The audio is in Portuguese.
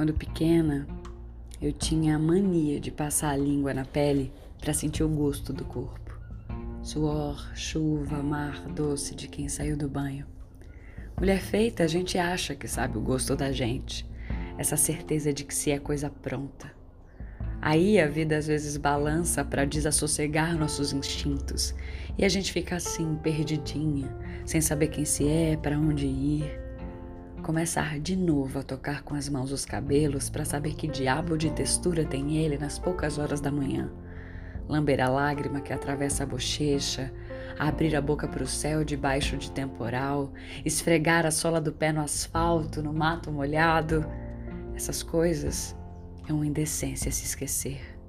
Quando pequena, eu tinha a mania de passar a língua na pele para sentir o gosto do corpo. Suor, chuva, mar doce de quem saiu do banho. Mulher feita, a gente acha que sabe o gosto da gente, essa certeza de que se é coisa pronta. Aí a vida às vezes balança para desassossegar nossos instintos e a gente fica assim, perdidinha, sem saber quem se é, para onde ir. Começar de novo a tocar com as mãos os cabelos para saber que diabo de textura tem ele nas poucas horas da manhã. Lamber a lágrima que atravessa a bochecha, abrir a boca para o céu debaixo de temporal, esfregar a sola do pé no asfalto, no mato molhado. Essas coisas é uma indecência se esquecer.